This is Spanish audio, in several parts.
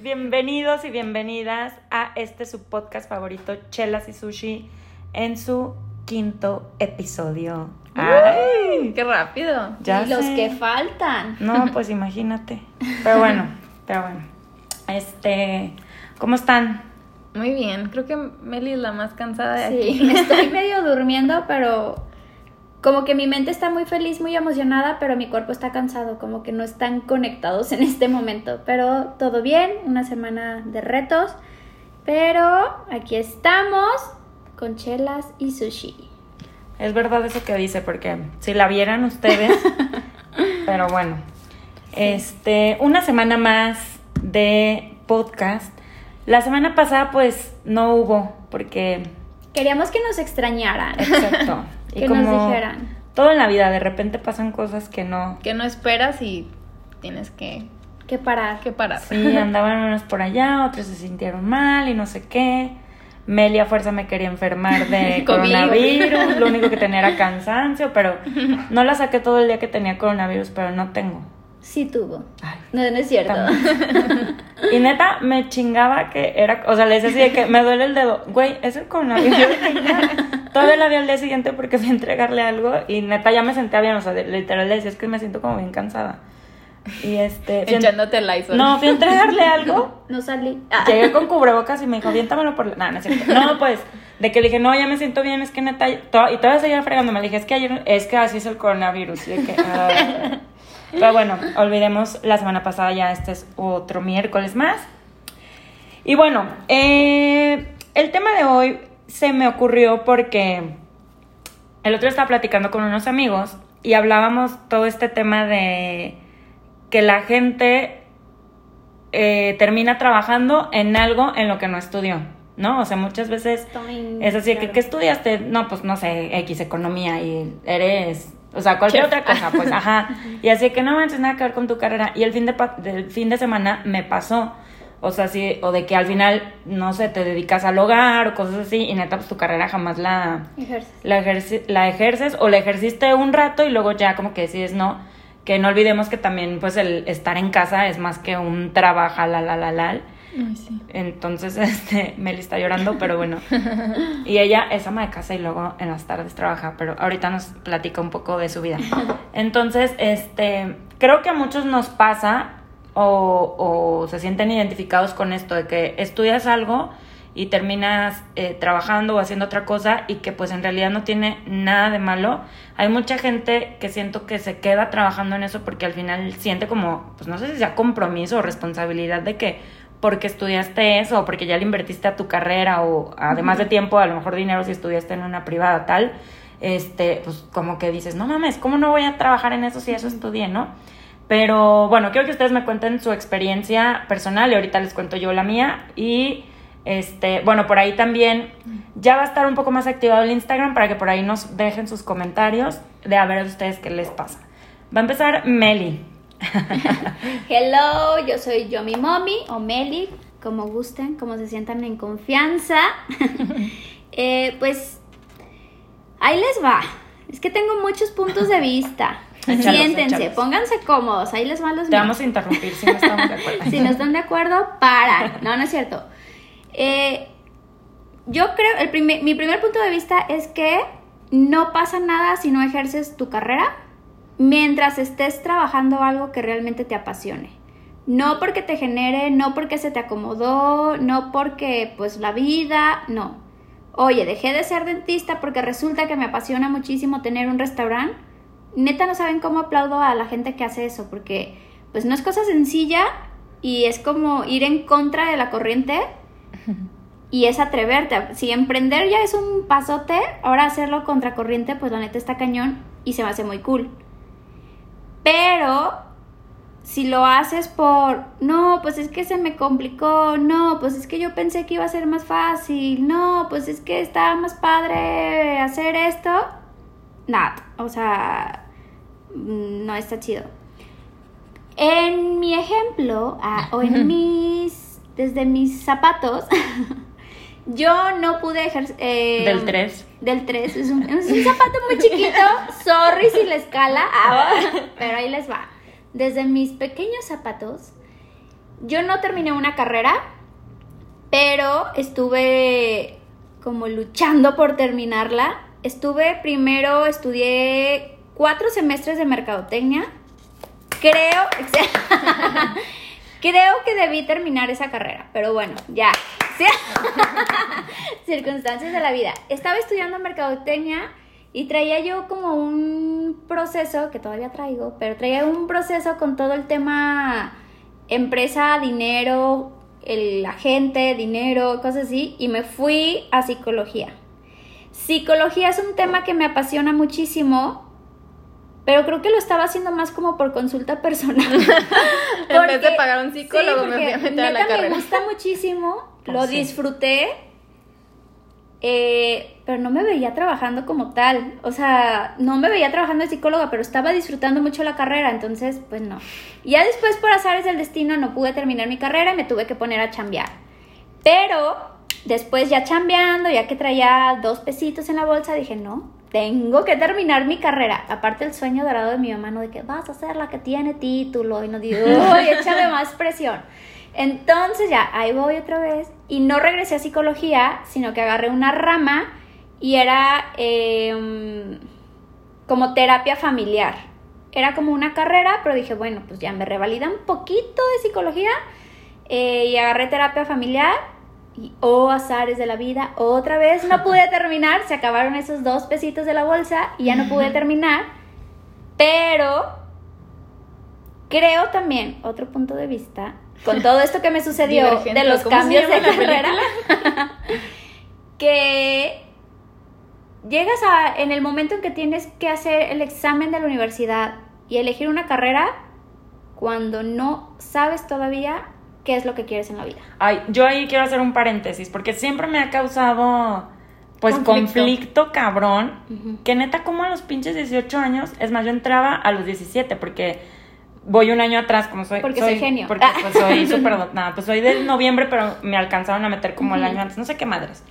bienvenidos y bienvenidas a este su podcast favorito, Chelas y Sushi, en su quinto episodio. ¡Ay! ¡Qué rápido! Ya y los que faltan. No, pues imagínate. Pero bueno, pero bueno. Este, ¿cómo están? Muy bien, creo que Meli es la más cansada de sí, aquí. Estoy medio durmiendo, pero como que mi mente está muy feliz, muy emocionada, pero mi cuerpo está cansado, como que no están conectados en este momento. Pero todo bien, una semana de retos, pero aquí estamos con chelas y sushi. Es verdad eso que dice, porque si la vieran ustedes, pero bueno, este, una semana más de podcast. La semana pasada pues no hubo, porque... Queríamos que nos extrañaran. Exacto. Y que nos dijeran. Todo en la vida, de repente pasan cosas que no. Que no esperas y tienes que. Que parar. Que parar. Sí, andaban unos por allá, otros se sintieron mal y no sé qué. Melia fuerza me quería enfermar de coronavirus, lo único que tenía era cansancio, pero no la saqué todo el día que tenía coronavirus, pero no tengo. Sí tuvo. no, no es cierto. Y neta, me chingaba que era, o sea, le decía así de que me duele el dedo, güey, es el coronavirus. Todavía la vi al día siguiente porque fui a entregarle algo y neta ya me sentía bien, o sea, literal le decía, es que me siento como bien cansada. Y este. Echándote el iPhone. No, fui a entregarle algo. No salí. Llegué con cubrebocas y me dijo, aviéntamelo por la. No, no es. No, pues, de que le dije, no, ya me siento bien, es que neta. Y todavía seguía fregando. Me dije, es que ayer, es que así es el coronavirus. Y de que. Ah". Pero bueno, olvidemos la semana pasada, ya este es otro miércoles más. Y bueno, eh, el tema de hoy se me ocurrió porque el otro estaba platicando con unos amigos y hablábamos todo este tema de que la gente eh, termina trabajando en algo en lo que no estudió, ¿no? O sea, muchas veces es así, que ¿qué estudiaste? No, pues no sé, X, economía y eres o sea, cualquier otra cosa, pues, ajá. Y así que no manches nada que ver con tu carrera. Y el fin de, del fin de semana me pasó. O sea, sí, o de que al final, no sé, te dedicas al hogar o cosas así, y neta, pues tu carrera jamás la ejerces. La, la ejerces o la ejerciste un rato y luego ya como que decides no. Que no olvidemos que también, pues, el estar en casa es más que un trabajo, la, la, la, la. Entonces, este, Meli está llorando, pero bueno. Y ella es ama de casa y luego en las tardes trabaja, pero ahorita nos platica un poco de su vida. Entonces, este, creo que a muchos nos pasa o, o se sienten identificados con esto de que estudias algo y terminas eh, trabajando o haciendo otra cosa y que pues en realidad no tiene nada de malo. Hay mucha gente que siento que se queda trabajando en eso porque al final siente como, pues no sé si sea compromiso o responsabilidad de que porque estudiaste eso, o porque ya le invertiste a tu carrera, o además de tiempo, a lo mejor dinero si estudiaste en una privada tal, este, pues como que dices, no mames, ¿cómo no voy a trabajar en eso si eso estudié, no? Pero bueno, quiero que ustedes me cuenten su experiencia personal y ahorita les cuento yo la mía. Y este, bueno, por ahí también ya va a estar un poco más activado el Instagram para que por ahí nos dejen sus comentarios de a ver a ustedes qué les pasa. Va a empezar Meli. Hello, yo soy Yomi Mommy o Meli, como gusten, como se sientan en confianza. Eh, pues ahí les va. Es que tengo muchos puntos de vista. Siéntense, pónganse cómodos, ahí les van los Te vamos a interrumpir si no estamos de acuerdo. si no están de acuerdo, para. No, no es cierto. Eh, yo creo, el mi primer punto de vista es que no pasa nada si no ejerces tu carrera mientras estés trabajando algo que realmente te apasione. No porque te genere, no porque se te acomodó, no porque pues la vida, no. Oye, dejé de ser dentista porque resulta que me apasiona muchísimo tener un restaurante. Neta no saben cómo aplaudo a la gente que hace eso, porque pues no es cosa sencilla y es como ir en contra de la corriente y es atreverte. Si emprender ya es un pasote, ahora hacerlo contra corriente, pues la neta está cañón y se me hace muy cool. Pero si lo haces por, no, pues es que se me complicó, no, pues es que yo pensé que iba a ser más fácil, no, pues es que estaba más padre hacer esto, nada, o sea, no está chido. En mi ejemplo, ah, o en mis, desde mis zapatos, yo no pude ejercer... Eh, del 3. Del 3, es un, es un zapato muy chiquito, sorry si la escala, ah, pero ahí les va. Desde mis pequeños zapatos, yo no terminé una carrera, pero estuve como luchando por terminarla. Estuve primero, estudié cuatro semestres de mercadotecnia. Creo, creo que debí terminar esa carrera, pero bueno, ya. Circunstancias de la vida. Estaba estudiando mercadotecnia y traía yo como un proceso, que todavía traigo, pero traía un proceso con todo el tema empresa, dinero, el agente, dinero, cosas así, y me fui a psicología. Psicología es un tema que me apasiona muchísimo, pero creo que lo estaba haciendo más como por consulta personal. en vez de pagar un psicólogo, me fui a meter a la carrera. Me gusta muchísimo, lo disfruté, eh, pero no me veía trabajando como tal. O sea, no me veía trabajando de psicóloga, pero estaba disfrutando mucho la carrera, entonces, pues no. Y ya después, por azares del destino, no pude terminar mi carrera y me tuve que poner a chambear. Pero después, ya chambeando, ya que traía dos pesitos en la bolsa, dije, no, tengo que terminar mi carrera. Aparte el sueño dorado de mi mamá, no de que vas a ser la que tiene título y no digo, uy, échale más presión. Entonces ya, ahí voy otra vez y no regresé a psicología, sino que agarré una rama y era em, como terapia familiar. Era como una carrera, pero dije, bueno, pues ya me revalida un poquito de psicología eh, y agarré terapia familiar y oh, azares de la vida, otra vez no pude terminar, se acabaron esos dos pesitos de la bolsa y ya no pude terminar, pero creo también, otro punto de vista, con todo esto que me sucedió de los cambios de carrera, que llegas a, en el momento en que tienes que hacer el examen de la universidad y elegir una carrera cuando no sabes todavía qué es lo que quieres en la vida. Ay, yo ahí quiero hacer un paréntesis, porque siempre me ha causado, pues, conflicto, cabrón, que neta, como a los pinches 18 años, es más, yo entraba a los 17, porque voy un año atrás, como soy. Porque soy, genio. Porque pues, soy súper. nada, pues soy de noviembre, pero me alcanzaron a meter como el año antes, no sé qué madres.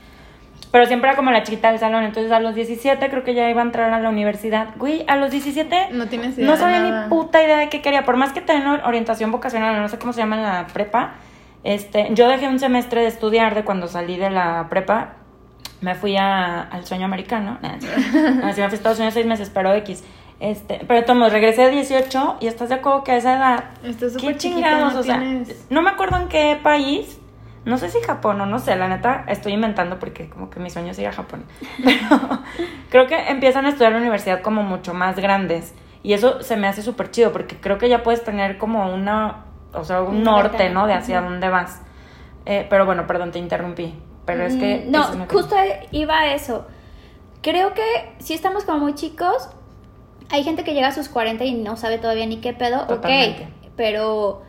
Pero siempre era como la chiquita del salón. Entonces a los 17 creo que ya iba a entrar a la universidad. Güey, a los 17 no tienes idea No sabía ni puta idea de qué quería. Por más que tenga orientación vocacional, no sé cómo se llama en la prepa. Este, yo dejé un semestre de estudiar de cuando salí de la prepa. Me fui a, al sueño americano. No, me fui a Estados Unidos seis meses, pero X. Este, pero tomo, regresé a 18 y estás de acuerdo que a esa edad. ¿Qué chingados? o sea, no me acuerdo en qué país. No sé si Japón o no sé, la neta estoy inventando porque como que mi sueño es ir a Japón. Pero creo que empiezan a estudiar en la universidad como mucho más grandes. Y eso se me hace súper chido porque creo que ya puedes tener como una, o sea, un norte, ¿no? De hacia dónde vas. Eh, pero bueno, perdón, te interrumpí. Pero es que... Mm, no, justo iba a eso. Creo que si estamos como muy chicos, hay gente que llega a sus 40 y no sabe todavía ni qué pedo, ok, pero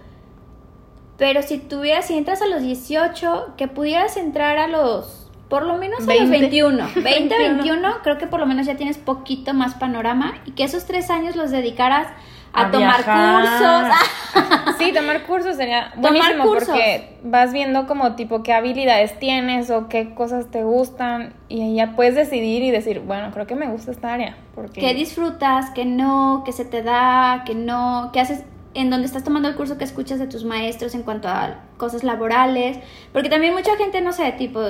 pero si tuvieras, si entras a los 18, que pudieras entrar a los, por lo menos a los 21, 20, 21, creo que por lo menos ya tienes poquito más panorama y que esos tres años los dedicaras a, tomar cursos. sí, tomar cursos sería buenísimo porque vas viendo como tipo qué habilidades tienes o qué cosas te gustan y ahí ya puedes decidir y decir, bueno, creo que me gusta esta área. Porque... ¿Qué disfrutas? ¿Qué no? ¿Qué se te da? ¿Qué no? ¿Qué haces? En donde estás tomando el curso que escuchas de tus maestros en cuanto a cosas laborales, porque también mucha gente, no sé, tipo,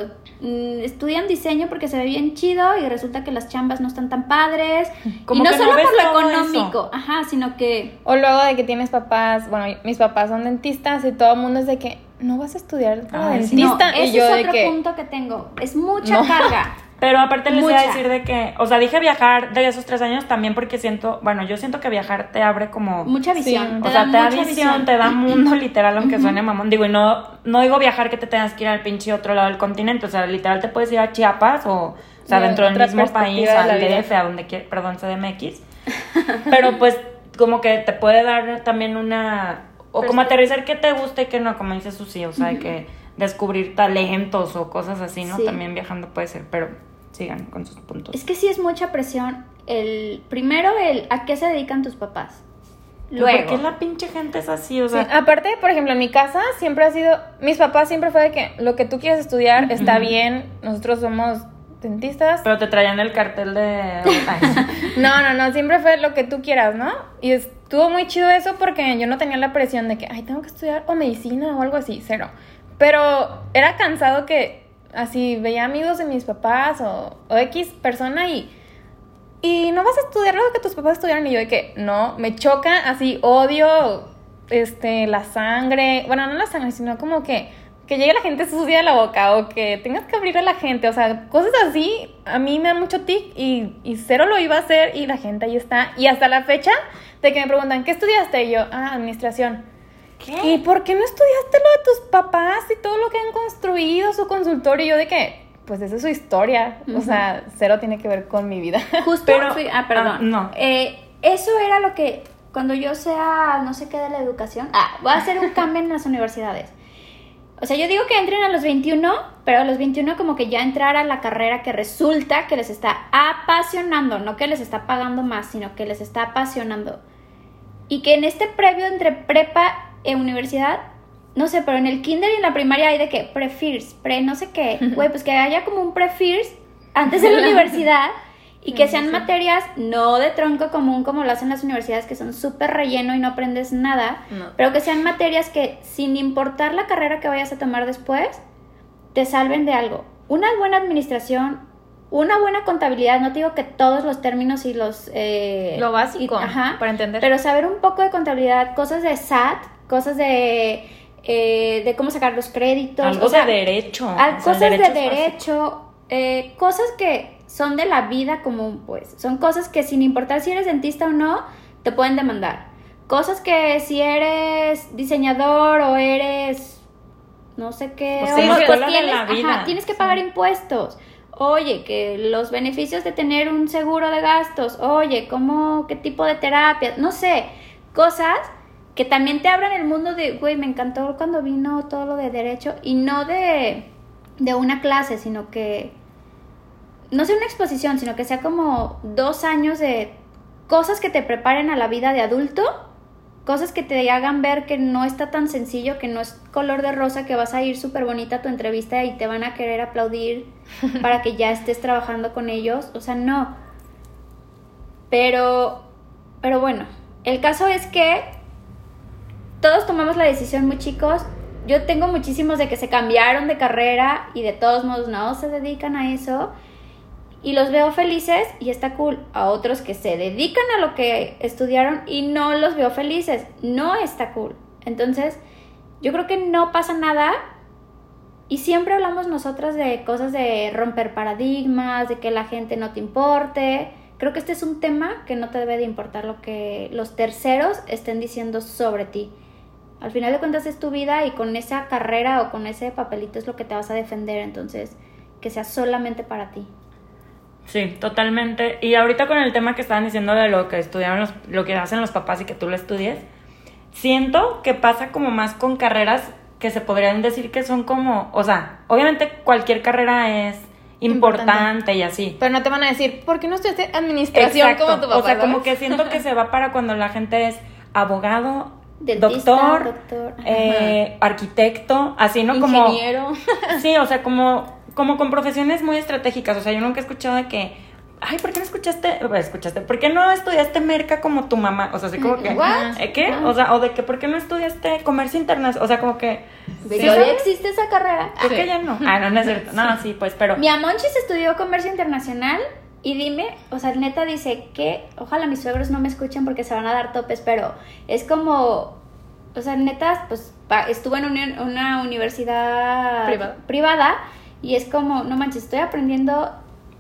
mm, estudian diseño porque se ve bien chido y resulta que las chambas no están tan padres, y no solo por lo económico, ajá, sino que... O luego de que tienes papás, bueno, mis papás son dentistas y todo el mundo es de que no vas a estudiar para dentista. y yo es otro punto que tengo, es mucha carga. Pero aparte les voy a decir de que, o sea, dije viajar de esos tres años también porque siento, bueno, yo siento que viajar te abre como... Mucha visión. o sea, te da visión, te da mundo literal, aunque suene mamón. Digo, y no, no digo viajar que te tengas que ir al pinche otro lado del continente, o sea, literal te puedes ir a Chiapas o, o sea, dentro del mismo país, al DF, a donde quieras, perdón, CDMX. Pero pues como que te puede dar también una... O como aterrizar que te gusta y que no, como dice Susi, o sea, que descubrir talentos o cosas así, ¿no? También viajando puede ser, pero sigan con sus puntos. Es que sí es mucha presión. El primero el a qué se dedican tus papás. Luego. ¿Por qué la pinche gente es así? O sea, aparte, por ejemplo, en mi casa siempre ha sido, mis papás siempre fue de que lo que tú quieres estudiar está bien, nosotros somos dentistas. Pero te traían el cartel de... no, no, no, siempre fue lo que tú quieras, ¿no? Y estuvo muy chido eso porque yo no tenía la presión de que, ay, tengo que estudiar o medicina o algo así, cero. Pero era cansado que así veía amigos de mis papás o, o X persona y y no vas a estudiar lo que tus papás estudiaron y yo de que no, me choca, así odio este la sangre, bueno, no la sangre, sino como que que llegue la gente sucia a la boca o que tengas que abrir a la gente, o sea, cosas así, a mí me da mucho tic y, y cero lo iba a hacer y la gente ahí está. Y hasta la fecha de que me preguntan, ¿qué estudiaste? Y yo, ah, administración. ¿Qué? ¿Y por qué no estudiaste lo de tus papás y todo lo que han construido, su consultorio? Y yo de que, pues esa es su historia, o sea, cero tiene que ver con mi vida. Justo, Pero, ah, perdón. Ah, no. Eh, eso era lo que, cuando yo sea, no sé qué de la educación, ah, voy a hacer un cambio en las universidades o sea, yo digo que entren a los 21, pero a los 21 como que ya entrar a la carrera que resulta que les está apasionando, no que les está pagando más, sino que les está apasionando. Y que en este previo entre prepa e universidad, no sé, pero en el kinder y en la primaria hay de que pre-first, pre no sé qué, güey, pues que haya como un pre-first antes de la universidad y que sean materias no de tronco común como lo hacen las universidades, que son súper relleno y no aprendes nada, pero que sean materias que sin importar la carrera que vayas a tomar después, te salven de algo. Una buena administración, una buena contabilidad, no te digo que todos los términos y los... Eh, lo básico, ajá, para entender. Pero saber un poco de contabilidad, cosas de SAT, cosas de... Eh, de cómo sacar los créditos. Algo de derecho. cosas de derecho, eh, cosas que son de la vida común, pues. Son cosas que sin importar si eres dentista o no, te pueden demandar. Cosas que si eres diseñador o eres no sé qué, pues, pues tienes, tienes, que pagar impuestos. Oye, que los beneficios de tener un seguro de gastos, oye, cómo, qué tipo de terapia, no sé, cosas que también te abran el mundo de, güey, me encantó cuando vino todo lo de derecho y no de, de una clase, sino que no sea una exposición, sino que sea como dos años de cosas que te preparen a la vida de adulto, cosas que te hagan ver que no está tan sencillo, que no es color de rosa, que vas a ir súper bonita a tu entrevista y te van a querer aplaudir para que ya estés trabajando con ellos. O sea, no. Pero, pero bueno, el caso es que todos tomamos la decisión muy chicos. Yo tengo muchísimos de que se cambiaron de carrera y de todos modos no se dedican a eso y los veo felices y está cool. A otros que se dedican a lo que estudiaron y no los veo felices, no está cool. Entonces, yo creo que no pasa nada y siempre hablamos nosotras de cosas de romper paradigmas, de que la gente no te importe. Creo que este es un tema que no te debe de importar lo que los terceros estén diciendo sobre ti. Al final de cuentas es tu vida y con esa carrera o con ese papelito es lo que te vas a defender, entonces que sea solamente para ti. Sí, totalmente. Y ahorita con el tema que estaban diciendo de lo que estudiaron los, lo que hacen los papás y que tú lo estudies, siento que pasa como más con carreras que se podrían decir que son como, o sea, obviamente cualquier carrera es importante, y así. Pero no te van a decir, ¿por qué no estudiaste administración como tu papá? O sea, como que siento que se va para cuando la gente es abogado, doctor, eh, arquitecto, así, ¿no? Ingeniero. Como, sí, o sea, como como con profesiones muy estratégicas. O sea, yo nunca he escuchado de que, ay, ¿por qué no escuchaste? escuchaste, ¿por qué no estudiaste merca como tu mamá? O sea, así como que, ¿eh, ¿qué? O sea, o de que, ¿por qué no estudiaste comercio internacional? O sea, como que. ¿Sí existe esa carrera? ¿Por qué ya no? Ah, no, no es cierto. No, sí, pues, pero. Mi Amonchis estudió comercio internacional y dime, o sea, neta dice que, ojalá mis suegros no me escuchen porque se van a dar topes, pero es como, o sea, neta, pues estuvo en una, universidad privada. y es como, no manches, estoy aprendiendo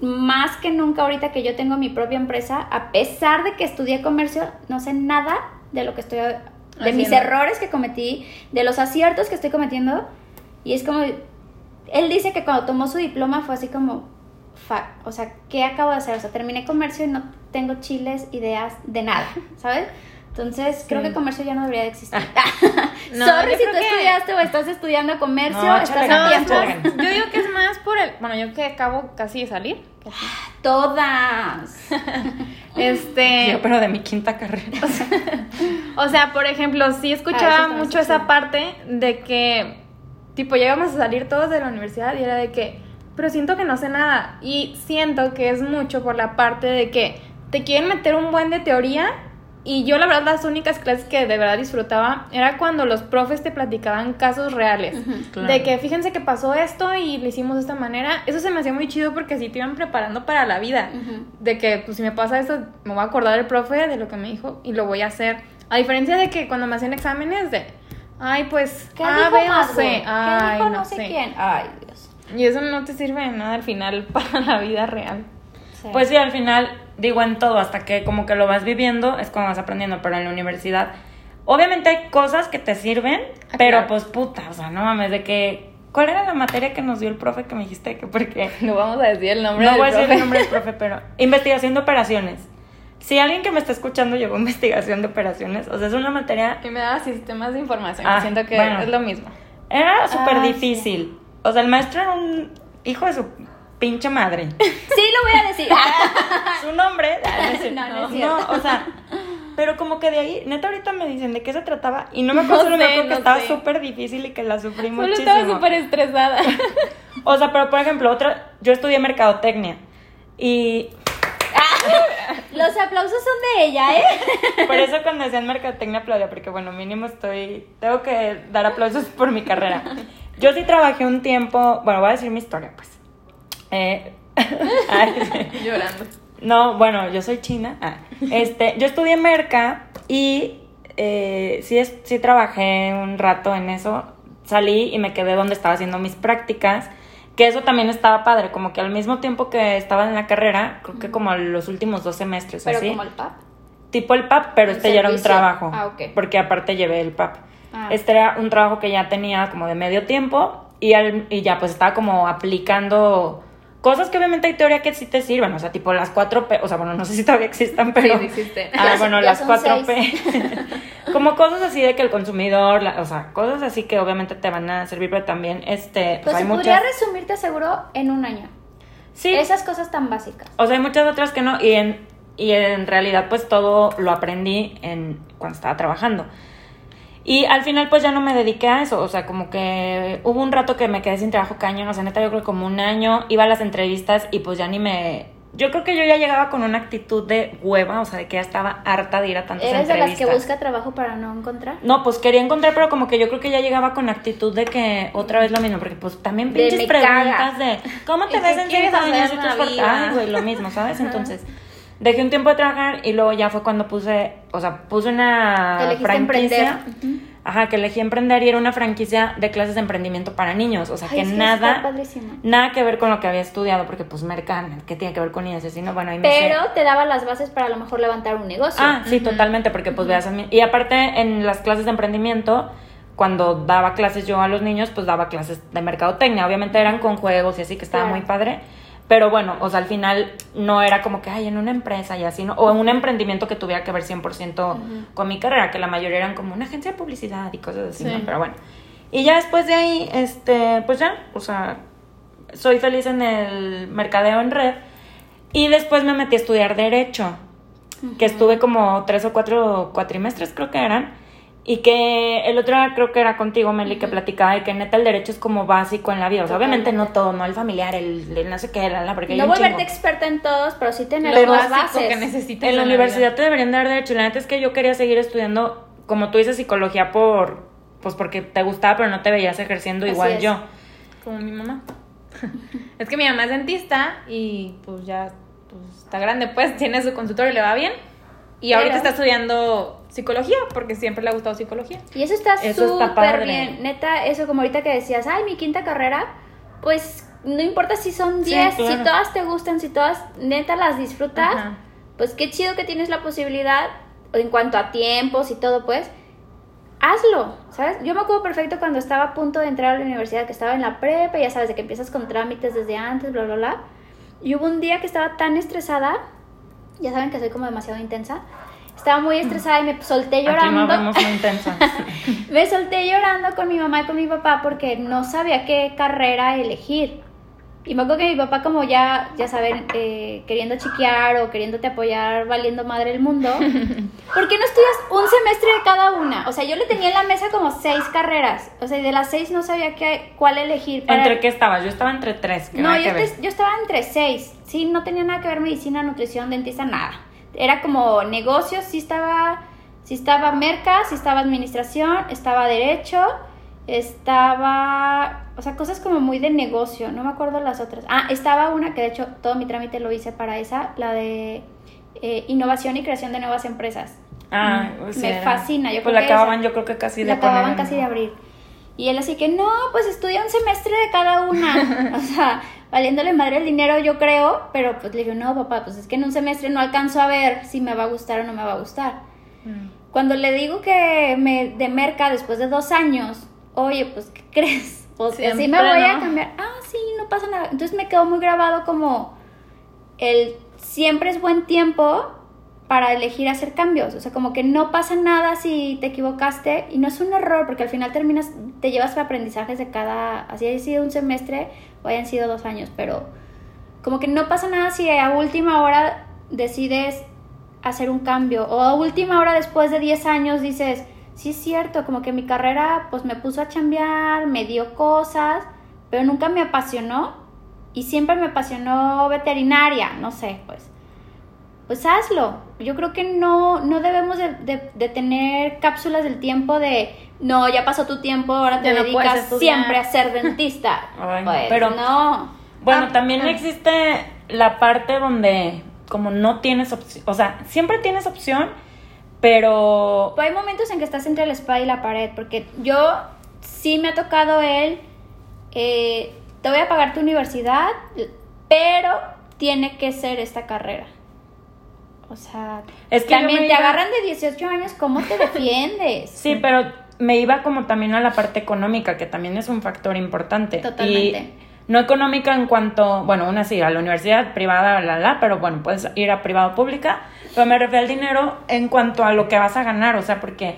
más que nunca ahorita que yo tengo mi propia empresa, a pesar de que estudié comercio, no sé nada de lo que estoy, de mis errores que cometí, de los aciertos que estoy cometiendo. Y es como, él dice que cuando tomó su diploma fue así como, fuck, o sea, ¿qué acabo de hacer? O sea, terminé comercio y no tengo chiles, ideas de nada, ¿sabes? Entonces, creo que comercio ya no debería de existir. no, Sorry si tú estudiaste o estás estudiando comercio, estás a tiempo. yo digo que es más por el. Bueno, yo que acabo casi de salir. Todas. este. Yo, pero de mi quinta carrera. o sea, por ejemplo, sí escuchaba ah, mucho esa parte de que, tipo, ya íbamos a salir todos de la universidad y era de que pero siento que no sé nada. Y siento que es mucho por la parte de que te quieren meter un buen de teoría y yo la verdad las únicas clases que de verdad disfrutaba era cuando los profes te platicaban casos reales. De que fíjense que pasó esto y lo hicimos de esta manera. Eso se me hacía muy chido porque así te iban preparando para la vida. De que pues si me pasa esto me voy a acordar del profe de lo que me dijo y lo voy a hacer. A diferencia de que cuando me hacen exámenes de, ay pues, ¿Qué ah, dijo no sé, ¿Qué dijo no, sé, quién? Ay, Dios. Y eso no te sirve de nada al final para la vida real. Pues sí, al final, digo en todo, hasta que como que lo vas viviendo, es cuando vas aprendiendo, pero en la universidad, obviamente hay cosas que te sirven, Ah, pero claro. pues puta, o sea, no mames, de que, ¿cuál era la materia que nos dio el profe que me dijiste que porque... No vamos a decir el nombre No del voy a decir el nombre del profe, pero investigación de operaciones. Si alguien que me está escuchando llevó investigación de operaciones, o sea, es una materia, Y me daba sistemas de información. Ah, siento que bueno. es lo mismo. era súper Ah, sí. O sea, el maestro era un hijo de su pinche madre. Sí, lo voy a decir. su nombre. no. No, no No, o sea, pero como que de ahí, neta, ahorita me dicen de qué se trataba. Y no me acuerdo, No solo me sé, acuerdo que no estaba súper difícil y que la sufrí Solo muchísimo. estaba súper estresada. O sea, pero por ejemplo, otra, yo estudié mercadotecnia. Y Los aplausos son de ella, ¿eh? por eso cuando decían mercadotecnia aplaudía, porque bueno, mínimo estoy, tengo que dar aplausos por mi carrera. Yo sí trabajé un tiempo, bueno, voy a decir mi historia, pues. Eh, ay, Llorando. No, bueno, yo soy china. Ah, este, yo estudié merca y eh, sí, es, sí trabajé un rato en eso. Salí y me quedé donde estaba haciendo mis prácticas. Que eso también estaba padre, como que al mismo tiempo que estaba en la carrera, creo que como los últimos dos semestres, Pero así. como el pap. Tipo el PAP, pero este ya era un trabajo. Ah, ok. Porque aparte llevé el PAP. Ah. Este era un trabajo que ya tenía como de medio tiempo y, al- y ya pues estaba como aplicando cosas que obviamente hay teoría que sí te sirven. O sea, tipo las 4P. O sea, bueno, no sé si todavía existan, pero. sí existen. Ah, bueno, las son 4P. como cosas así de que el consumidor, la- o sea, cosas así que obviamente te van a servir, pero también este. Pues hay se podría muchas. resumir, te aseguro, en un año. Sí, Esas cosas tan básicas. o sea, hay muchas otras que no, y en, y en realidad pues todo lo aprendí en, cuando estaba trabajando. Y al final pues ya no me dediqué a eso, o sea, como que hubo un rato que me quedé sin trabajo cañón, o sea, neta yo creo que como un año, iba a las entrevistas y pues ya ni me... Yo creo que yo ya llegaba con una actitud de hueva, o sea, de que ya estaba harta de ir a tantas ¿Eres de las entrevistas. que busca trabajo para no encontrar? No, pues quería encontrar, pero como que yo creo que ya llegaba con actitud de que otra vez lo mismo, porque pues también pinches preguntas caga. de ¿cómo te ¿Y ves en cinco años? Y vida? Ay, güey, lo mismo, ¿sabes? Entonces, dejé un tiempo de trabajar y luego ya fue cuando puse, o sea, puse una franquicia. emprender. Ajá, que elegí emprender y era una franquicia de clases de emprendimiento para niños, o sea, Ay, que que nada nada que ver con lo que había estudiado, porque pues mercan, ¿qué tiene que ver con niños? Y así, no, bueno, ahí Pero te daba las bases para a lo mejor levantar un negocio. Ah, sí, totalmente, porque pues veas a mí. Y aparte, en las clases de emprendimiento, cuando daba clases yo a los niños, pues daba clases de mercadotecnia. Obviamente eran con juegos y así, que estaba Claro. muy padre. Pero bueno, o sea, al final no era como que, ay, en una empresa y así, ¿no? O en un emprendimiento que tuviera que ver 100% con mi carrera, que la mayoría eran como una agencia de publicidad y cosas así, Sí. ¿no? Pero bueno. Y ya después de ahí, este, pues ya, o sea, soy feliz en el mercadeo en red. Y después me metí a estudiar Derecho, que estuve como tres o cuatro cuatrimestres, creo que eran. Y que el otro creo que era contigo, Meli, que platicaba de que neta el derecho es como básico en la vida. O sea, obviamente no todo, no el familiar, el, el no sé qué, la, la, porque no volverte chingo. experta en todos, pero sí tener Lo las básico bases. que necesitas En la vida. universidad te deberían dar derecho. Y la neta es que yo quería seguir estudiando, como tú dices, psicología por, pues porque te gustaba, pero no te veías ejerciendo Así igual es. yo. Como mi mamá. es que mi mamá es dentista y pues ya pues, está grande, pues tiene su consultorio y le va bien. Y ahorita Pero- está estudiando psicología porque siempre le ha gustado psicología. Y eso está súper bien. Neta, eso como ahorita que decías, ay, mi quinta carrera, pues no importa si son Sí, 10, claro. si todas te gustan, si todas neta las disfrutas, Ajá. pues qué chido que tienes la posibilidad en cuanto a tiempos y todo, pues hazlo, ¿sabes? Yo me acuerdo perfecto cuando estaba a punto de entrar a la universidad, que estaba en la prepa, ya sabes, de que empiezas con trámites desde antes, bla, bla, bla. Y hubo un día que estaba tan estresada, ya saben que soy como demasiado intensa, estaba muy estresada y me solté Aquí no llorando. muy intensa. Me solté llorando con mi mamá y con mi papá porque no sabía qué carrera elegir. Y me acuerdo que mi papá, como ya, ya saben, eh, queriendo chiquear o queriéndote apoyar, valiendo madre el mundo, ¿por qué no estudias un semestre de cada una? O sea, yo le tenía en la mesa como seis carreras. O sea, y de las seis no sabía qué, cuál elegir. ¿Entre qué estabas? Yo estaba entre tres. No, yo, yo estaba entre seis. Sí, no tenía nada que ver medicina, nutrición, dentista, nada. Era como negocios, sí estaba, sí estaba merca, sí estaba administración, estaba derecho estaba, o sea, cosas como muy de negocio, no me acuerdo las otras. Ah, estaba una que de hecho todo mi trámite lo hice para esa, la de eh, innovación y creación de nuevas empresas. Ah, mm, me fascina. Yo pues la acababan, yo creo que casi de La acababan casi de abrir. Y él así que, no, pues estudia un semestre de cada una. o sea, valiéndole madre el dinero, yo creo. Pero pues le digo, no, papá, pues es que en un semestre no alcanzo a ver si me va a gustar o no me va a gustar. Mm. Cuando le digo que me de merca después de dos años, oye, pues, ¿qué crees? Pues sí me voy a cambiar. Ah, sí, no pasa nada. Entonces me quedó muy grabado como el siempre es buen tiempo para elegir hacer cambios. O sea, como que no pasa nada si te equivocaste y no es un error porque al final terminas, te llevas aprendizajes de cada, así haya sido un semestre o hayan sido dos años, pero como que no pasa nada si a última hora decides hacer un cambio o a última hora después de 10 años dices, sí es cierto, como que mi carrera pues me puso a chambear, me dio cosas, pero nunca me apasionó y siempre me apasionó veterinaria, no sé, pues. Pues hazlo. Yo creo que no, no debemos de, tener cápsulas del tiempo de, no, ya pasó tu tiempo, ahora te dedicas siempre a ser dentista. pues, pero no. Bueno, ah, también ah. existe la parte donde como no tienes opción, o sea, siempre tienes opción, pero... hay momentos en que estás entre la espada y la pared, porque yo sí me ha tocado él, eh, te voy a pagar tu universidad, pero tiene que ser esta carrera. O sea, es que también te agarran de 18 años, ¿cómo te defiendes? sí, pero me iba como también a la parte económica, que también es un factor importante. Totalmente. No económica en cuanto, bueno, una sí, a la universidad privada, la, la, pero bueno, puedes ir a privado pública, pero me refiero al dinero en cuanto a lo que vas a ganar, o sea, porque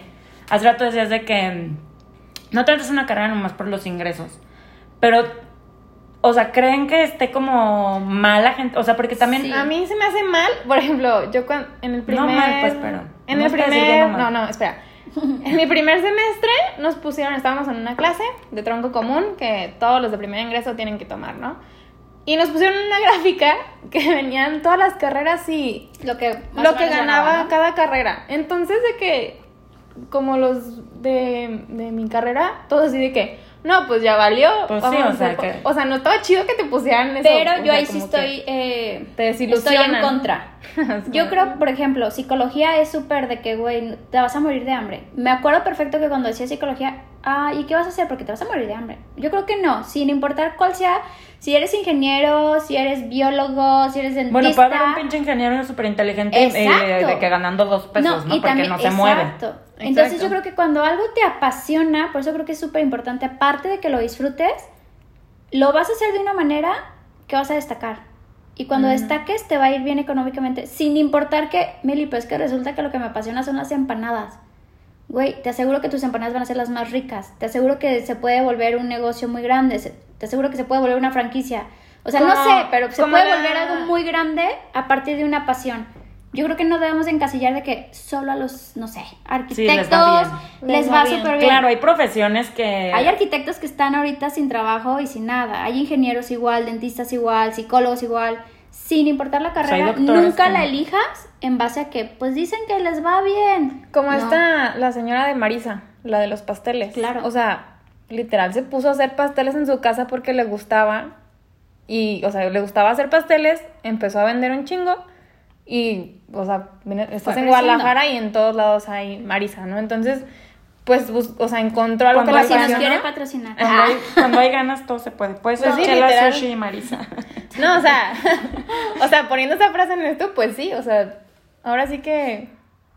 hace rato decías de que mm, no te una carrera nomás por los ingresos, pero, o sea, creen que esté como mal la gente, o sea, porque también... A mí se me hace mal, por ejemplo, yo cuando, en el primer... No mal, pues, pero... En el primer... No, no, espera. En mi primer semestre nos pusieron, estábamos en una clase de tronco común que todos los de primer ingreso tienen que tomar, ¿no? Y nos pusieron una gráfica que venían todas las carreras y lo que, lo que ganaba, cada carrera. Entonces de que, como los de, de mi carrera, todos así de que, no, pues ya valió. Pues sí, o sea, que... o sea, no estaba chido que te pusieran eso. Pero yo ahí sí estoy, eh, te estoy en contra. yo creo, por ejemplo, psicología es súper de que, güey, te vas a morir de hambre. Me acuerdo perfecto que cuando decía psicología, ah, ¿y qué vas a hacer? Porque te vas a morir de hambre. Yo creo que no, sin importar cuál sea, si eres ingeniero, si eres biólogo, si eres dentista. Bueno, puede haber un pinche ingeniero súper inteligente eh, de que ganando dos pesos, ¿no? Porque no se mueve. Entonces yo creo que cuando algo te apasiona, por eso creo que es súper importante, aparte de que lo disfrutes, lo vas a hacer de una manera que vas a destacar. Y cuando destaques te va a ir bien económicamente, sin importar que, Meli, pues que resulta que lo que me apasiona son las empanadas. Güey, te aseguro que tus empanadas van a ser las más ricas. Te aseguro que se puede volver un negocio muy grande. Te aseguro que se puede volver una franquicia. O sea, no sé, pero se puede volver algo muy grande a partir de una pasión. Yo creo que no debemos encasillar de que solo a los, no sé, arquitectos les va, súper bien. Claro, hay profesiones que... Hay arquitectos que están ahorita sin trabajo y sin nada. Hay ingenieros igual, dentistas igual, psicólogos igual. Sin importar la carrera, nunca la elijas en base a que, pues dicen que les va bien. Como está la señora de Marisa, la de los pasteles. Claro. O sea, literal se puso a hacer pasteles en su casa porque le gustaba. Y, o sea, le gustaba hacer pasteles, empezó a vender un chingo y, o sea, estás en Guadalajara y en todos lados hay Marisa, ¿no? Entonces, pues, o sea, encontró algo que la si nos quiere patrocinar. Cuando hay, ganas, todo se puede. Puedes pues sí, sushi y Marisa. No, o sea, o sea, poniendo esa frase en esto, pues sí, o sea, ahora sí que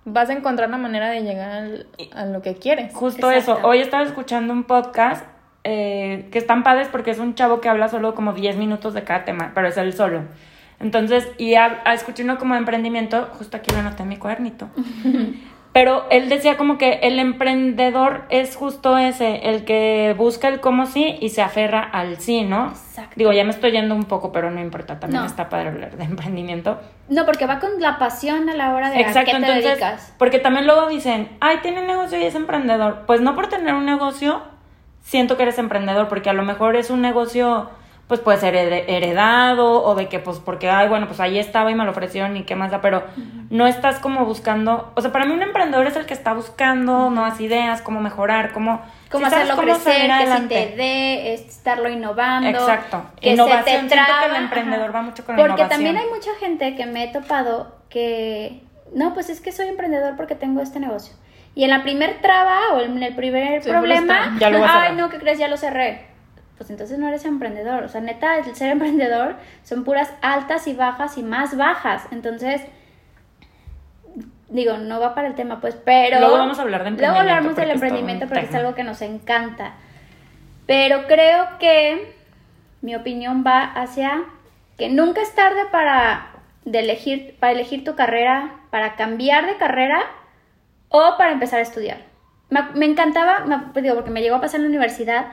vas a encontrar la manera de llegar a lo que quieres. Justo eso. Hoy estaba escuchando un podcast eh, que están padres porque es un chavo que habla solo como 10 minutos de cada tema, pero es él solo. Entonces, y a, a escuché uno como de emprendimiento, justo aquí lo anoté en mi cuadernito. Pero él decía como que el emprendedor es justo ese, el que busca el cómo sí y se aferra al sí, ¿no? Exacto. Digo, ya me estoy yendo un poco, pero no importa, también está para hablar de emprendimiento. No, porque va con la pasión a la hora de Exacto, a qué te entonces, dedicas. porque también luego dicen, ay, tiene negocio y es emprendedor. Pues no por tener un negocio, siento que eres emprendedor, porque a lo mejor es un negocio pues puede ser heredado o de que pues porque, ay, bueno, pues ahí estaba y me lo ofrecieron y qué más da, pero no estás como buscando, o sea, para mí un emprendedor es el que está buscando nuevas ideas, cómo mejorar, cómo... Cómo hacerlo crecer, que se te dé, estarlo innovando. Exacto. Que innovación, se te traba. que el emprendedor va mucho con Porque innovación. también hay mucha gente que me he topado que, no, pues es que soy emprendedor porque tengo este negocio. Y en la primer traba o en el primer Se problema, frustra. Ya lo voy a cerrar. ay, no, ¿qué crees? Ya lo cerré. Pues entonces no eres emprendedor. O sea, neta, el ser emprendedor son puras altas y bajas y más bajas. Entonces, digo, no va para el tema, pues, pero... Luego vamos a hablar de Luego emprendimiento, hablamos porque del emprendimiento porque es algo que nos encanta. Pero creo que mi opinión va hacia que nunca es tarde para, de elegir, para elegir tu carrera, para cambiar de carrera o para empezar a estudiar. Me, me encantaba, me- digo, porque me llegó a pasar en la universidad,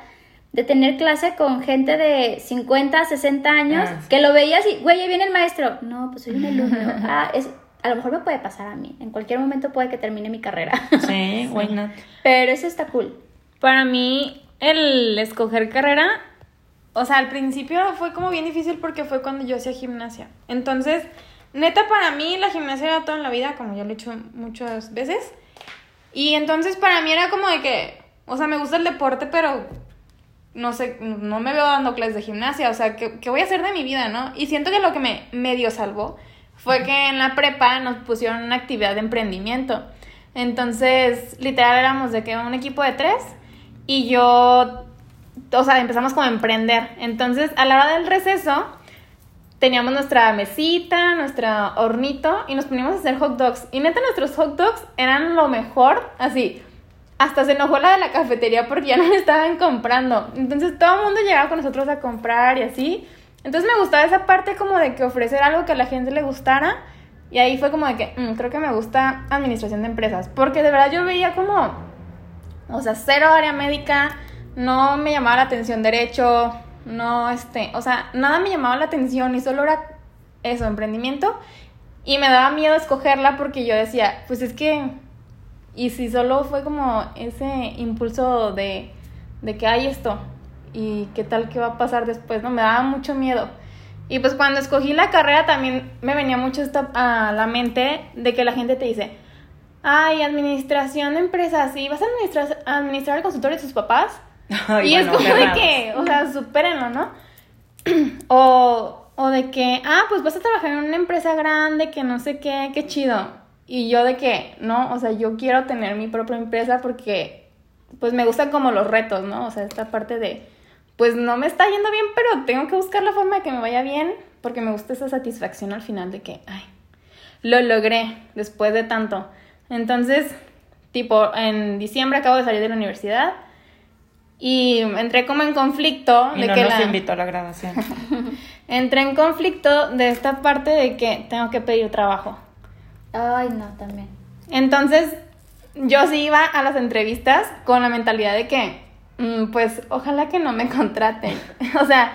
de tener clase con gente de 50, 60 años, Ah, sí. que lo veías y, güey, ahí viene el maestro. No, pues soy un alumno. Ah, es, a lo mejor me puede pasar a mí. En cualquier momento puede que termine mi carrera. Sí, why not? Pero eso está cool. Para mí, el escoger carrera, o sea, al principio fue como bien difícil porque fue cuando yo hacía gimnasia. Entonces, neta, para mí la gimnasia era toda en la vida, como ya lo he hecho muchas veces. Y entonces para mí era como de que, o sea, me gusta el deporte, pero no sé, no me veo dando clases de gimnasia, o sea, ¿qué, qué voy a hacer de mi vida, no? Y siento que lo que me medio salvó fue que en la prepa nos pusieron una actividad de emprendimiento. Entonces, literal éramos de que un equipo de tres y yo, o sea, empezamos como a emprender. Entonces, a la hora del receso, teníamos nuestra mesita, nuestro hornito y nos poníamos a hacer hot dogs. Y neta, nuestros hot dogs eran lo mejor, así. Hasta se enojó la de la cafetería porque ya no le estaban comprando. Entonces todo el mundo llegaba con nosotros a comprar y así. Entonces me gustaba esa parte como de que ofrecer algo que a la gente le gustara. Y ahí fue como de que "Mm, creo que me gusta administración de empresas. Porque de verdad yo veía como, o sea, cero área médica, no me llamaba la atención derecho, no, este, o sea, nada me llamaba la atención y solo era eso, emprendimiento. Y me daba miedo escogerla porque yo decía, pues es que, y si solo fue como ese impulso de, de que hay esto y qué tal que va a pasar después, ¿no? Me daba mucho miedo. Y pues cuando escogí la carrera también me venía mucho esto a la mente de que la gente te dice, ay, administración de empresas, ¿y vas a administrar, administrar el consultorio de tus papás? Ay, y bueno, es como de que, o sea, supérenlo, ¿no? o, o de que, ah, pues vas a trabajar en una empresa grande, que no sé qué, qué chido. Y yo de que, no, o sea, yo quiero tener mi propia empresa porque, pues me gustan como los retos, ¿no? O sea, esta parte de, pues no me está yendo bien, pero tengo que buscar la forma de que me vaya bien, porque me gusta esa satisfacción al final de que, ay, lo logré después de tanto. Entonces, tipo, en diciembre acabo de salir de la universidad y entré como en conflicto Y de no que nos la... invitó a la graduación. Entré en conflicto de esta parte de que tengo que pedir trabajo. Ay, no, también. Entonces, yo sí iba a las entrevistas con la mentalidad de que, mm, pues, ojalá que no me contraten. o sea,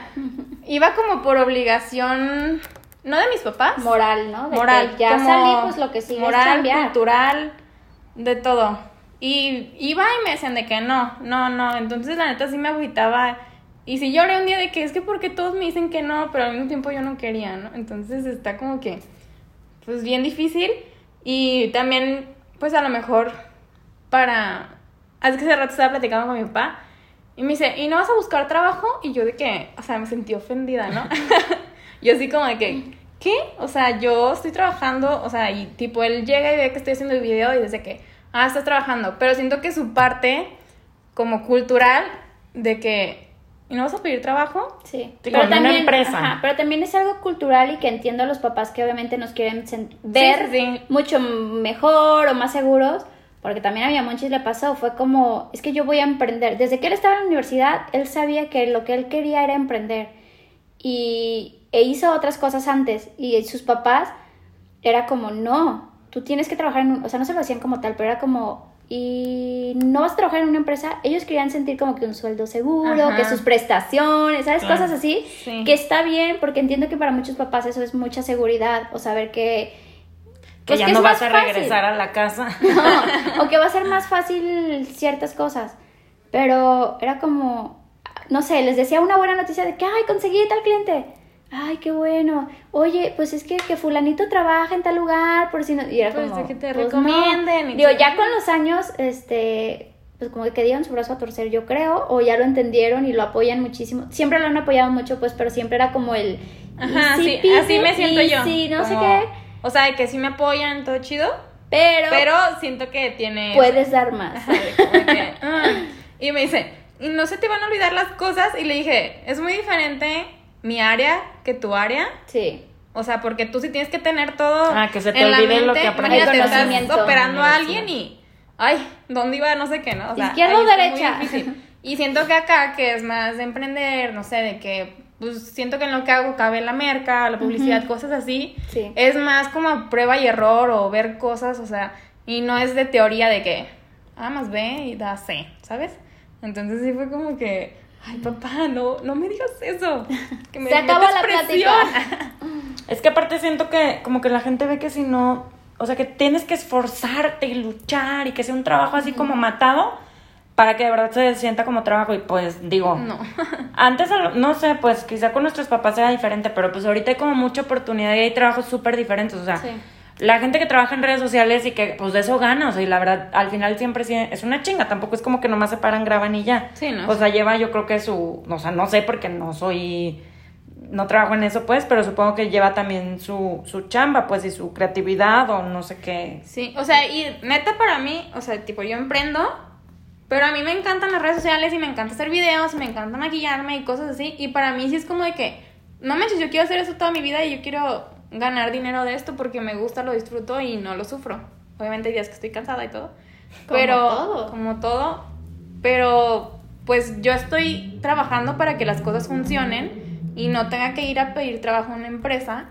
iba como por obligación, no de mis papás. Moral, ¿no? De moral. que ya salí, pues lo que sigue es Moral, cambiar. cultural, de todo. Y iba y me decían de que no, no, no. Entonces, la neta sí me agüitaba. Y sí lloré un día de que es que porque todos me dicen que no, pero al mismo tiempo yo no quería, ¿no? Entonces está como que, pues bien difícil. Y también, pues a lo mejor para... Hace que hace rato estaba platicando con mi papá y me dice, ¿y no vas a buscar trabajo? Y yo de que, o sea, me sentí ofendida, ¿no? yo así como de que, ¿qué? O sea, yo estoy trabajando, o sea, y tipo, él llega y ve que estoy haciendo el video y dice que, ah, estás trabajando. Pero siento que su parte como cultural de que, ¿y no vas a pedir trabajo? Sí, como en una empresa. ajá, pero también es algo cultural y que entiendo a los papás que obviamente nos quieren ver sí, sí. mucho mejor o más seguros, porque también a mi Monchis le pasó, fue como, es que yo voy a emprender. Desde que él estaba en la universidad, él sabía que lo que él quería era emprender y e hizo otras cosas antes y sus papás era como, no, tú tienes que trabajar en un, o sea, no se lo hacían como tal, pero era como, y no vas a trabajar en una empresa, ellos querían sentir como que un sueldo seguro, que sus prestaciones, ¿sabes? Cosas así, que está bien, porque entiendo que para muchos papás eso es mucha seguridad, o saber que... que pues, ya no vas a regresar a la casa. No, o que va a ser más fácil ciertas cosas, pero era como, no sé, les decía una buena noticia de que, ay, conseguí tal cliente ay, qué bueno, oye, pues es que, que fulanito trabaja en tal lugar, por si no, y era pues como, que te pues recomienden. Digo, ya con los años, este, pues como que dieron su brazo a torcer, yo creo, o ya lo entendieron y lo apoyan muchísimo. Siempre lo han apoyado mucho, pues, pero siempre era como el... Ajá, sí, así me siento yo. Sí, no sé qué. O sea, de que sí me apoyan, todo chido, pero... Pero siento que tiene... Puedes dar más. Ah, y me dice, y no se te van a olvidar las cosas, y le dije, es muy diferente mi área que tu área. Sí. O sea, porque tú sí tienes que tener todo. Ah, que se te olvide lo que aprendiste. estás operando a alguien y. Ay, ¿dónde iba? No sé qué, ¿no? O sea, Izquierda o derecha. Y siento que acá, que es más de emprender, no sé, de que. Pues siento que en lo que hago cabe la merca, la publicidad, cosas así. Sí. Es más como prueba y error o ver cosas, o sea. Y no es de teoría de que. Ah, más B y da C, ¿sabes? Entonces sí fue como que ay papá, no, no me digas eso. Que me Se acaba la plática. es que aparte siento que como que la gente ve que si no, o sea, que tienes que esforzarte y luchar y que sea un trabajo así como matado para que de verdad se sienta como trabajo y pues digo, no. antes no sé, pues quizá con nuestros papás era diferente, pero pues ahorita hay como mucha oportunidad y hay trabajos súper diferentes, o sea, sí la gente que trabaja en redes sociales y que pues de eso gana, o sea, y la verdad, al final siempre es una chinga, tampoco es como que nomás se paran, graban y ya. Sí, ¿no? O sea, lleva yo creo que su, o sea, no sé porque no soy, no trabajo en eso pues, pero supongo que lleva también su, su chamba pues y su creatividad o no sé qué. Sí, o sea, y neta para mí, o sea, tipo yo emprendo, pero a mí me encantan las redes sociales y me encanta hacer videos, me encanta maquillarme y cosas así, y para mí sí es como de que, no manches, yo quiero hacer eso toda mi vida y yo quiero ganar dinero de esto porque me gusta, lo disfruto y no lo sufro. Obviamente hay días que estoy cansada y todo. Como pero todo. como todo, pero pues yo estoy trabajando para que las cosas funcionen y no tenga que ir a pedir trabajo a una empresa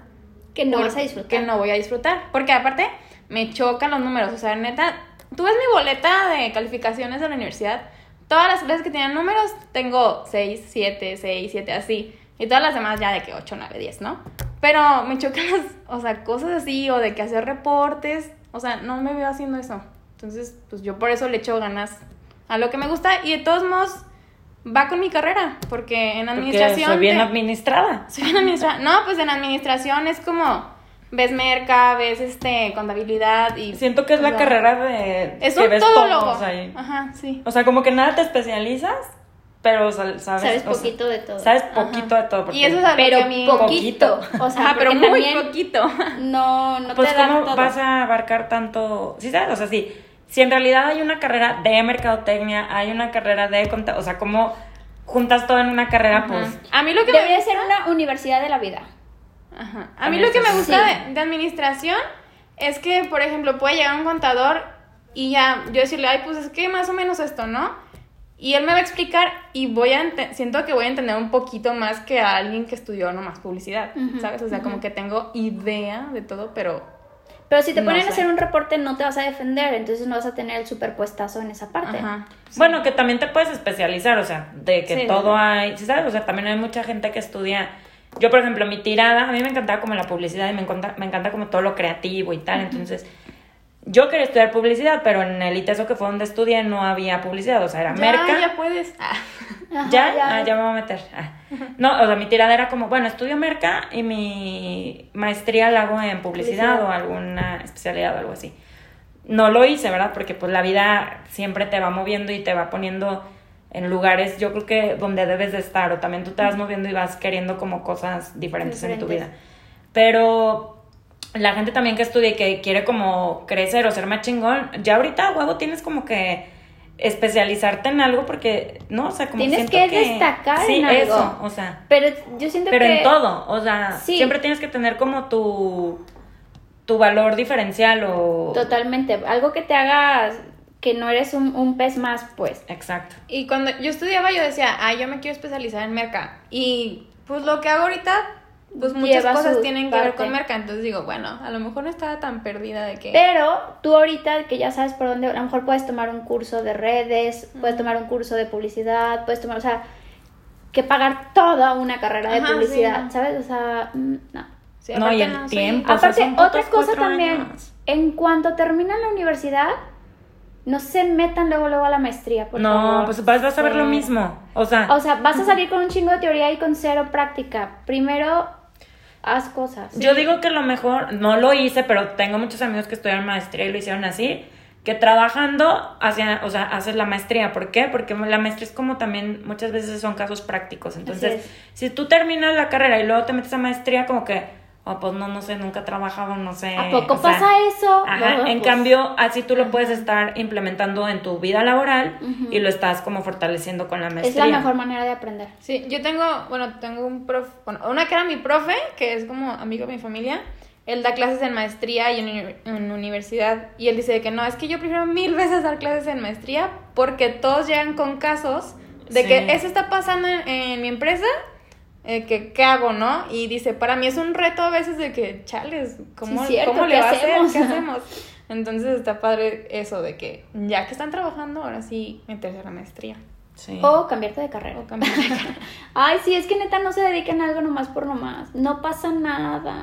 que no vas a disfrutar. Que no voy a disfrutar, porque aparte me chocan los números, o sea, neta, tú ves mi boleta de calificaciones de la universidad, todas las clases que tienen números tengo 6, 7, 6, 7 así. Y todas las demás ya de que 8, 9, 10, ¿no? Pero me chocan las, o sea, cosas así, o de que hacer reportes, o sea, no me veo haciendo eso. Entonces, pues yo por eso le echo ganas a lo que me gusta y de todos modos va con mi carrera, porque en administración... Porque soy bien administrada. Soy bien administrada. No, pues en administración es como ves merca, ves este contabilidad y siento que es la carrera de es un todólogo. Ajá, sí. O sea, como que nada te especializas pero sabes, sabes poquito de todo. Sabes poquito de todo. Y eso es pero a mí... poquito. O sea, pero muy poquito. No, no pues te ¿cómo vas a abarcar tanto? Sí, sabes, o sea, sí. Si en realidad hay una carrera de mercadotecnia, hay una carrera de... O sea, ¿cómo juntas todo en una carrera? Pues... A mí lo que Debería ser una universidad de la vida. Ajá. A mí lo que me gusta de, de administración es que, por ejemplo, puede llegar un contador y ya yo decirle, ay, pues es que más o menos esto, ¿no? Y él me va a explicar y voy a siento que voy a entender un poquito más que a alguien que estudió nomás publicidad, ¿sabes? O sea, como que tengo idea de todo, pero... Pero si te ponen a hacer un reporte no te vas a defender, entonces no vas a tener el superpuestazo en esa parte. Bueno, que también te puedes especializar, o sea, de que todo hay, ¿sabes? O sea, también hay mucha gente que estudia... Yo, por ejemplo, mi tirada, a mí me encantaba como la publicidad y me encanta, me encanta como todo lo creativo y tal, entonces yo quería estudiar publicidad, pero en el ITESO que fue donde estudié no había publicidad, o sea, era merca. Ya puedes. Ah. ¿Ya? ya. Ah, ya me voy a meter. Ah. No, o sea, mi tirada era como, bueno, estudio merca y mi maestría la hago en publicidad, o alguna especialidad o algo así. No lo hice, ¿verdad? Porque pues la vida siempre te va moviendo y te va poniendo en lugares, yo creo que donde debes de estar, o también tú te vas moviendo y vas queriendo como cosas diferentes. en tu vida. Pero la gente también que estudia y que quiere como crecer o ser más chingón, ya ahorita, huevo, tienes como que especializarte en algo porque, no, o sea, como tienes que, destacar sí, en algo. eso, o sea. Pero yo siento pero que... Pero en todo, o sea, siempre tienes que tener como tu tu valor diferencial o Totalmente, algo que te haga que no eres un, un pez más, pues. Exacto. Y cuando yo estudiaba yo decía, "Ay, yo me quiero especializar en merca." Y pues lo que hago ahorita pues muchas cosas tienen que ver con merca. Entonces digo, bueno, a lo mejor no estaba tan perdida de que... Pero tú ahorita que ya sabes por dónde, a lo mejor puedes tomar un curso de redes, puedes tomar un curso de publicidad, puedes tomar, o sea, que pagar toda una carrera de sí, publicidad, no. ¿sabes? O sea, mm, no. Sí, No, y el no tiempo. O sea, Aparte, otra cosa también, años. en cuanto terminan la universidad, no se metan luego luego a la maestría, por no, favor. pues vas, vas a ver lo Sí. mismo. O sea, O sea, vas a salir con un chingo de teoría y con cero práctica. Primero, haz cosas. Yo digo que lo mejor, no lo hice, pero tengo muchos amigos que estudiaron maestría y lo hicieron así, que trabajando hacia, o sea, haces la maestría. ¿Por qué? Porque la maestría es como también, muchas veces son casos prácticos. Entonces, es. si tú terminas la carrera y luego te metes a maestría, como que, oh, pues no, no sé, nunca he trabajado, no sé. ¿A poco o sea, pasa eso? Ajá, No, en pues, cambio, así tú lo puedes estar implementando en tu vida laboral y lo estás como fortaleciendo con la es maestría. la mejor manera de aprender. Sí, yo tengo, bueno, tengo un profe, bueno, una que era mi profe, que es como amigo de mi familia. Él da clases en maestría y en, en universidad. Y él dice que no, es que yo prefiero mil veces dar clases en maestría porque todos llegan con casos de Sí. que eso está pasando en, en mi empresa. Eh, que, ¿Qué hago, no? Y dice, para mí es un reto a veces de que, chales, ¿cómo, Sí, cierto, ¿cómo le ¿qué va a hacer? hacemos? ¿Qué hacemos? Entonces está padre eso de que ya que están trabajando, ahora sí meterse a la maestría. Sí. O cambiarte de carrera. O cambiar de carrera. Ay, sí, es que neta no se dediquen a algo nomás por nomás. No pasa nada.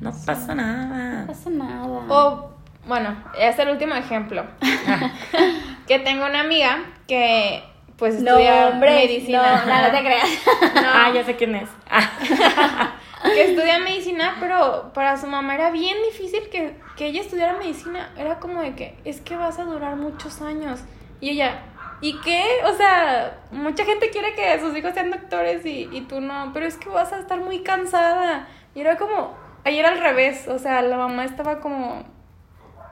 No pasa nada. No pasa nada. O, bueno, este es el último ejemplo. que tengo una amiga que, pues, no, estudia hombre, medicina. No, no, no te creas. Ah, ya sé quién es. Ah. que estudia medicina, pero para su mamá era bien difícil que, que ella estudiara medicina. Era como de que, es que vas a durar muchos años. Y ella, ¿y qué? O sea, mucha gente quiere que sus hijos sean doctores y, y tú no, pero es que vas a estar muy cansada. Y era como, ayer al revés, o sea, la mamá estaba como,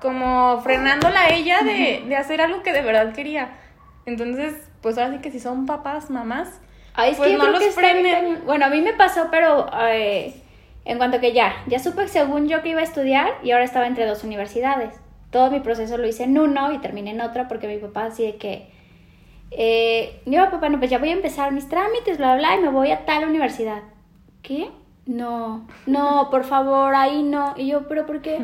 como frenándola a ella de, de hacer algo que de verdad quería. Entonces, pues ahora sí que si son papás, mamás, Ay, es Pues que no los que frenen. Bueno, a mí me pasó, pero eh, en cuanto que ya, ya supe según yo que iba a estudiar y ahora estaba entre dos universidades. Todo mi proceso lo hice en uno y terminé en otra porque mi papá así de que, eh, yo papá, no, pues ya voy a empezar mis trámites, bla, bla, y me voy a tal universidad. ¿Qué? No, no, por favor, ahí no. Y yo, ¿pero por qué?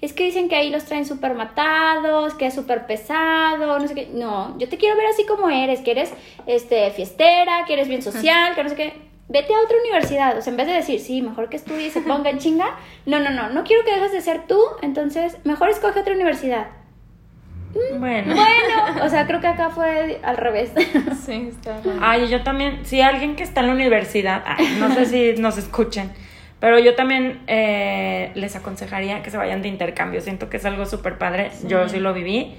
Es que dicen que ahí los traen súper matados, que es súper pesado, no sé qué. No, yo te quiero ver así como eres, que eres este, fiestera, que eres bien social, que no sé qué. Vete a otra universidad. O sea, en vez de decir, sí, mejor que estudie y se ponga en chinga. No, no, no, no quiero que dejes de ser tú, entonces mejor escoge otra universidad. Bueno. Bueno, o sea, creo que acá fue al revés. sí, está bien. Ay, yo también, si alguien que está en la universidad, ay, no sé si nos escuchen, pero yo también eh, les aconsejaría que se vayan de intercambio. Siento que es algo súper padre. Yo sí lo viví.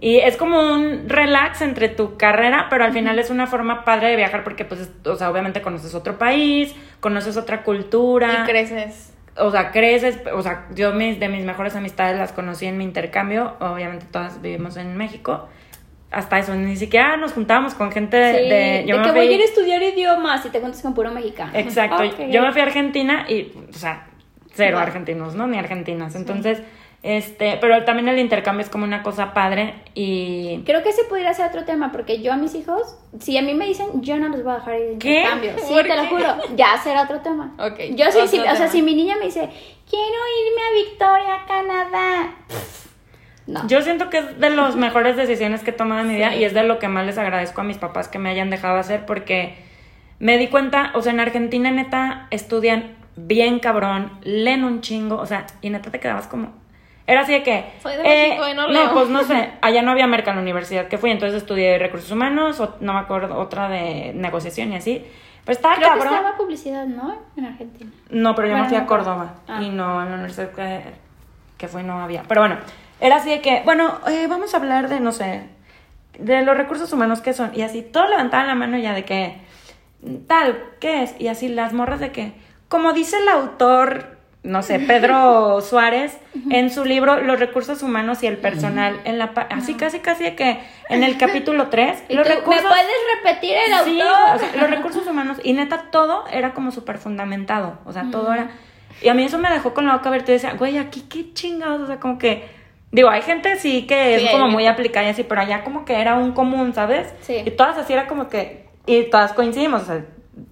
Y es como un relax entre tu carrera, pero al final es una forma padre de viajar porque, pues, es- o sea, obviamente conoces otro país, conoces otra cultura. Y creces. O sea, creces, o sea, yo mis, de mis mejores amistades las conocí en mi intercambio, obviamente todas vivimos en México. Hasta eso, ni siquiera nos juntábamos con gente de... Sí, de- de, yo me que fui- voy a ir a estudiar idiomas y te cuentas con puro mexicano. Exacto, Ok. yo me fui a Argentina y, o sea, cero Wow. argentinos, ¿no? Ni argentinas. Entonces, este, pero también el intercambio es como una cosa padre y... Creo que ese pudiera ser otro tema, porque yo a mis hijos, si a mí me dicen, yo no los voy a dejar ir de intercambio. Sí, ¿Por te lo juro. Ya será otro tema. Ok, Yo sí, sí, o sea, si mi niña me dice, quiero irme a Victoria, Canadá. No. Yo siento que es de las mejores decisiones que he tomado en mi vida Sí. y es de lo que más les agradezco a mis papás que me hayan dejado hacer porque me di cuenta, o sea, en Argentina neta estudian bien cabrón, leen un chingo, o sea, y neta te quedabas como... Era así de que... Soy de México y no leo. pues no sé, allá no había merca en la universidad que fui, entonces estudié recursos humanos, o no me acuerdo, otra de negociación y así. Pero estaba Creo que cabrón. estaba publicidad, ¿no? En Argentina. No, pero yo Bueno, me fui no a Córdoba Ah. y no, en la universidad que, que fui no había. Pero bueno, era así de que, bueno, eh, vamos a hablar de, no sé, de los recursos humanos que son. Y así, todos levantaban la mano ya de que, tal, ¿qué es? Y así las morras de que, como dice el autor, no sé, Pedro Suárez, en su libro Los recursos humanos y el personal, en la así casi casi que en el capítulo 3, ¿Y los tú, recursos... ¿Me puedes repetir el Sí, autor? o sea, los recursos humanos. Y neta, todo era como súper fundamentado. O sea, todo era. Y a mí eso me dejó con la boca abierta y decía, güey, aquí qué chingados. O sea, como que. Digo, hay gente sí que Sí, es como muy aplicada y así, pero allá como que era un común, ¿sabes? Sí. Y todas así era como que. Y todas coincidimos. O sea,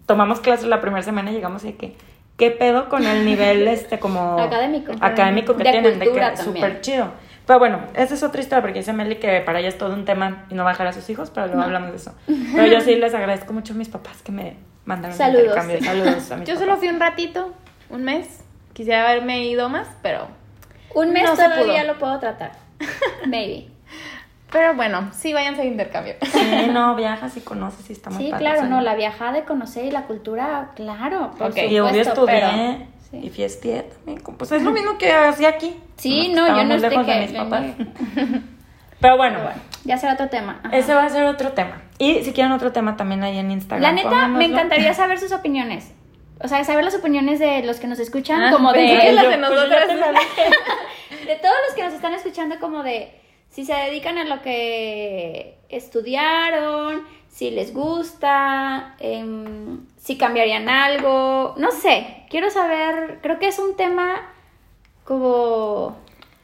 tomamos clases la primera semana y llegamos y que. Qué pedo con el nivel este como Académico. académico que De tienen, de que súper chido. Pero bueno, esa es otra historia porque dice Meli que para ella es todo un tema y no va a dejar a sus hijos, pero luego hablamos de eso. Pero yo sí les agradezco mucho a mis papás que me mandaron Saludos. intercambio. Saludos a mis Yo papás. solo fui un ratito, un mes. Quisiera haberme ido más, pero. Un mes No se todavía pudo. lo puedo tratar. Maybe. Pero bueno, sí, váyanse de intercambio. Sí, no, viajas y conoces y está muy Sí, padre, claro, o sea. no, la viajada de conocer y la cultura, claro, por Ok. Y obvio supuesto, estudié pero- sí. y fiesté también. Pues es lo mismo que hacía aquí. Sí, no, yo no estoy lejos de que- mis papás. Pero bueno, Pero bueno, ya será otro tema. Ajá. ese va a ser otro tema. Y si quieren otro tema también ahí en Instagram. La neta, me encantaría saber sus opiniones. O sea, saber las opiniones de los que nos escuchan, Ah, como que de... las de pues dije. de todos los que nos están escuchando como de si se dedican a lo que estudiaron, si les gusta, em, si cambiarían algo, no sé, quiero saber, creo que es un tema como,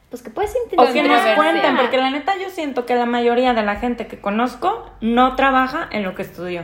pues que puedes O que nos cuenten, porque la neta yo siento que la mayoría de la gente que conozco no trabaja en lo que estudió.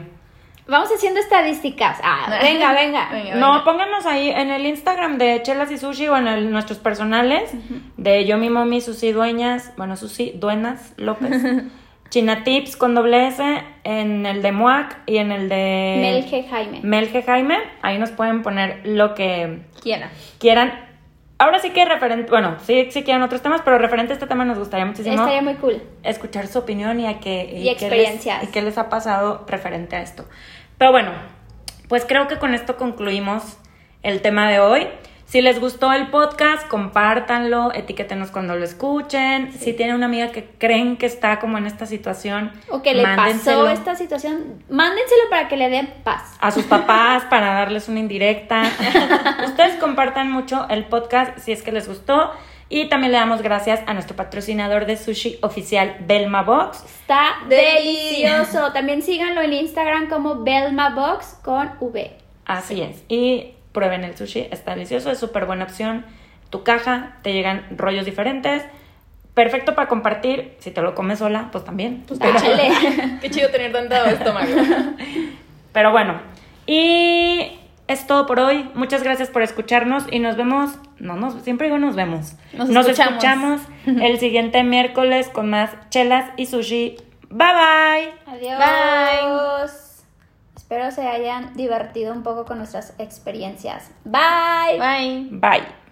Vamos haciendo estadísticas. Ah, venga, venga. Venga, No, venga. pónganos ahí en el Instagram de Chelas y Sushi o en el- nuestros personales de Yo mi Mommy, Susi Dueñas, bueno, Susi Duenas López, China Tips con doble S, en el de Muac y en el de Melge Jaime. Melge Jaime. Ahí nos pueden poner lo que Quiera. quieran. Ahora sí que referente, bueno, sí, sí quieren otros temas, pero referente a este tema nos gustaría muchísimo Estaría muy cool. escuchar su opinión y a qué Y experiencias. les, y qué les ha pasado referente a esto. Pero bueno, pues creo que con esto concluimos el tema de hoy. Si les gustó el podcast, compártanlo, etiquétenos cuando lo escuchen. Si tienen una amiga que creen que está como en esta situación, O que le mándenselo pasó esta situación, mándenselo para que le den paz. a sus papás para darles una indirecta. Ustedes compartan mucho el podcast si es que les gustó. Y también le damos gracias a nuestro patrocinador de sushi oficial, Belma Box. Está Deli. delicioso. También síganlo en Instagram como Belma Box con V. Así es. Y prueben el sushi, está delicioso, es súper buena opción. Tu caja, te llegan rollos diferentes. Perfecto para compartir. Si te lo comes sola, pues también. Pues. Qué chido tener tanto estómago. pero bueno. Y es todo por hoy. Muchas gracias por escucharnos y nos vemos. No, nos, siempre digo nos vemos. Nos escuchamos. escuchamos el siguiente miércoles con más chelas y sushi. Bye bye. Adiós. Espero se hayan divertido un poco con nuestras experiencias. Bye. Bye. Bye.